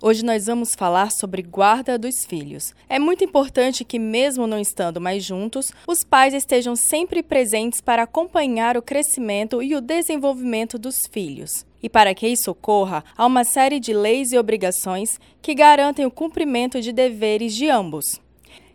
Hoje nós vamos falar sobre guarda dos filhos. É muito importante que, mesmo não estando mais juntos, os pais estejam sempre presentes para acompanhar o crescimento e o desenvolvimento dos filhos. E para que isso ocorra, há uma série de leis e obrigações que garantem o cumprimento de deveres de ambos.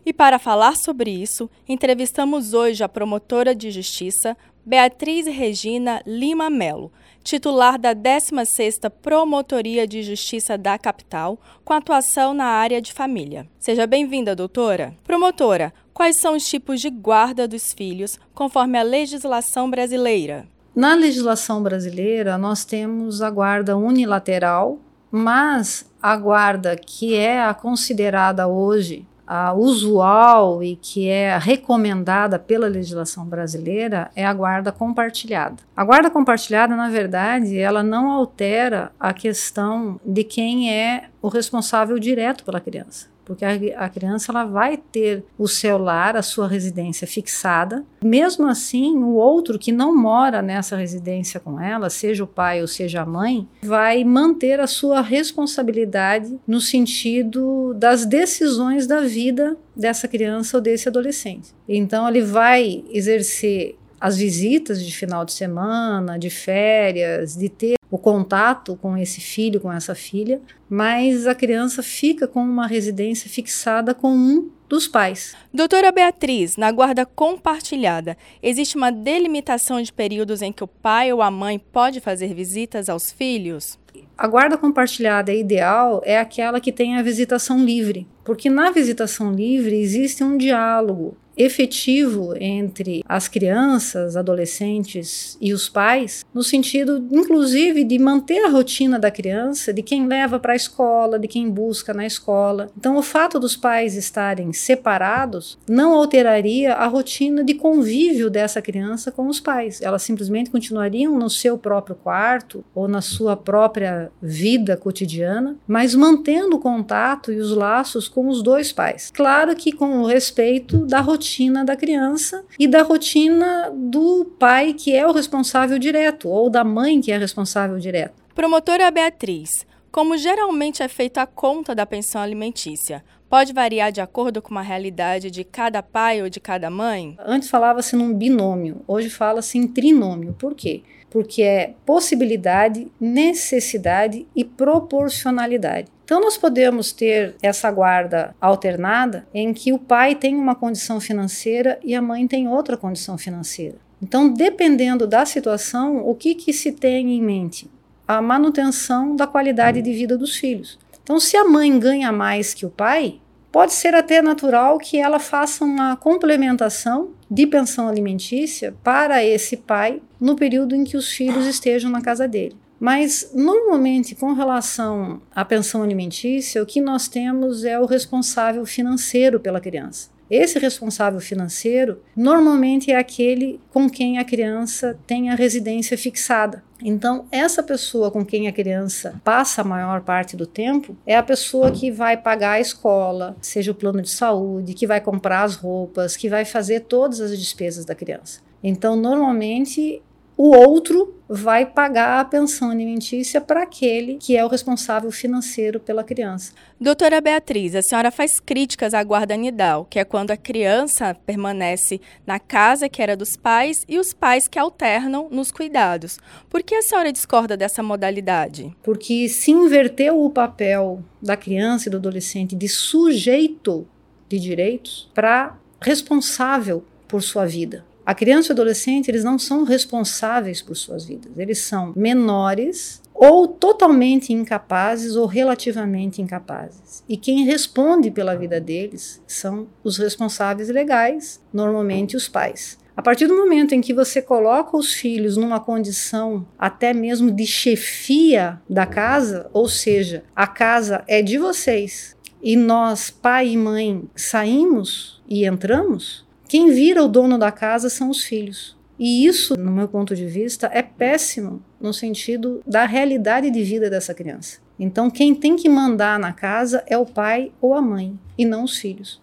E para falar sobre isso, entrevistamos hoje a promotora de justiça, Beatriz Regina Lima Melo titular da 16ª Promotoria de Justiça da Capital, com atuação na área de família. Seja bem-vinda, doutora. Promotora, quais são os tipos de guarda dos filhos conforme a legislação brasileira? Na legislação brasileira, nós temos a guarda unilateral, mas a guarda que é a considerada hoje a usual e que é recomendada pela legislação brasileira é a guarda compartilhada. A guarda compartilhada, na verdade, ela não altera a questão de quem é o responsável direto pela criança porque a, a, criança ela vai ter o seu lar, a sua residência fixada. Mesmo assim, o outro que não mora nessa residência com ela, seja o pai ou seja a mãe, vai manter a sua responsabilidade no sentido das decisões da vida dessa criança ou desse adolescente. Então, ele vai exercer as visitas de final de semana, de férias, de ter o contato com esse filho, com essa filha, mas a criança fica com uma residência fixada com um dos pais. Doutora Beatriz, na guarda compartilhada, existe uma delimitação de períodos em que o pai ou a mãe pode fazer visitas aos filhos? A guarda compartilhada ideal é aquela que tem a visitação livre, porque na visitação livre existe um diálogo efetivo entre as crianças, adolescentes e os pais, no sentido, inclusive, de manter a rotina da criança, de quem leva para a escola, de quem busca na escola. Então, o fato dos pais estarem separados não alteraria a rotina de convívio dessa criança com os pais. Elas simplesmente continuariam no seu próprio quarto ou na sua própria vida cotidiana, mas mantendo o contato e os laços com os dois pais. Claro que com o respeito da rotina rotina da criança e da rotina do pai, que é o responsável direto, ou da mãe, que é responsável direto. Promotora Beatriz, como geralmente é feita a conta da pensão alimentícia, pode variar de acordo com a realidade de cada pai ou de cada mãe? Antes falava-se num binômio, hoje fala-se em trinômio. Por quê? Porque é possibilidade, necessidade e proporcionalidade. Então, nós podemos ter essa guarda alternada em que o pai tem uma condição financeira e a mãe tem outra condição financeira. Então, dependendo da situação, o que, que se tem em mente? A manutenção da qualidade de vida dos filhos. Então, se a mãe ganha mais que o pai, pode ser até natural que ela faça uma complementação de pensão alimentícia para esse pai no período em que os filhos estejam na casa dele. Mas, normalmente, com relação à pensão alimentícia, o que nós temos é o responsável financeiro pela criança. Esse responsável financeiro normalmente é aquele com quem a criança tem a residência fixada. Então, essa pessoa com quem a criança passa a maior parte do tempo é a pessoa que vai pagar a escola, seja o plano de saúde, que vai comprar as roupas, que vai fazer todas as despesas da criança. Então, normalmente o outro vai pagar a pensão alimentícia para aquele que é o responsável financeiro pela criança. Doutora Beatriz, a senhora faz críticas à guarda nidal, que é quando a criança permanece na casa que era dos pais e os pais que alternam nos cuidados. Por que a senhora discorda dessa modalidade? Porque se inverteu o papel da criança e do adolescente de sujeito de direitos para responsável por sua vida. A criança e o adolescente, eles não são responsáveis por suas vidas. Eles são menores ou totalmente incapazes ou relativamente incapazes. E quem responde pela vida deles são os responsáveis legais, normalmente os pais. A partir do momento em que você coloca os filhos numa condição até mesmo de chefia da casa, ou seja, a casa é de vocês e nós, pai e mãe, saímos e entramos, quem vira o dono da casa são os filhos. E isso, no meu ponto de vista, é péssimo no sentido da realidade de vida dessa criança. Então, quem tem que mandar na casa é o pai ou a mãe, e não os filhos.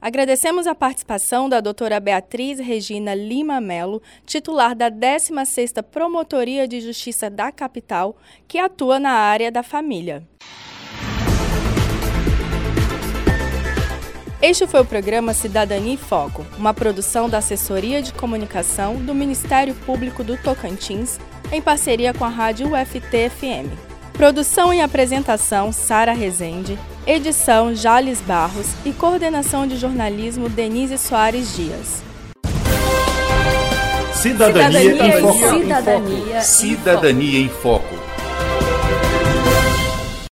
Agradecemos a participação da doutora Beatriz Regina Lima Melo, titular da 16ª Promotoria de Justiça da Capital, que atua na área da família. Este foi o programa Cidadania em Foco, uma produção da Assessoria de Comunicação do Ministério Público do Tocantins, em parceria com a Rádio UFT-FM. Produção e apresentação Sara Rezende, edição Jales Barros e coordenação de jornalismo Denise Soares Dias. Cidadania, Cidadania em Foco. Cidadania, Cidadania em Foco.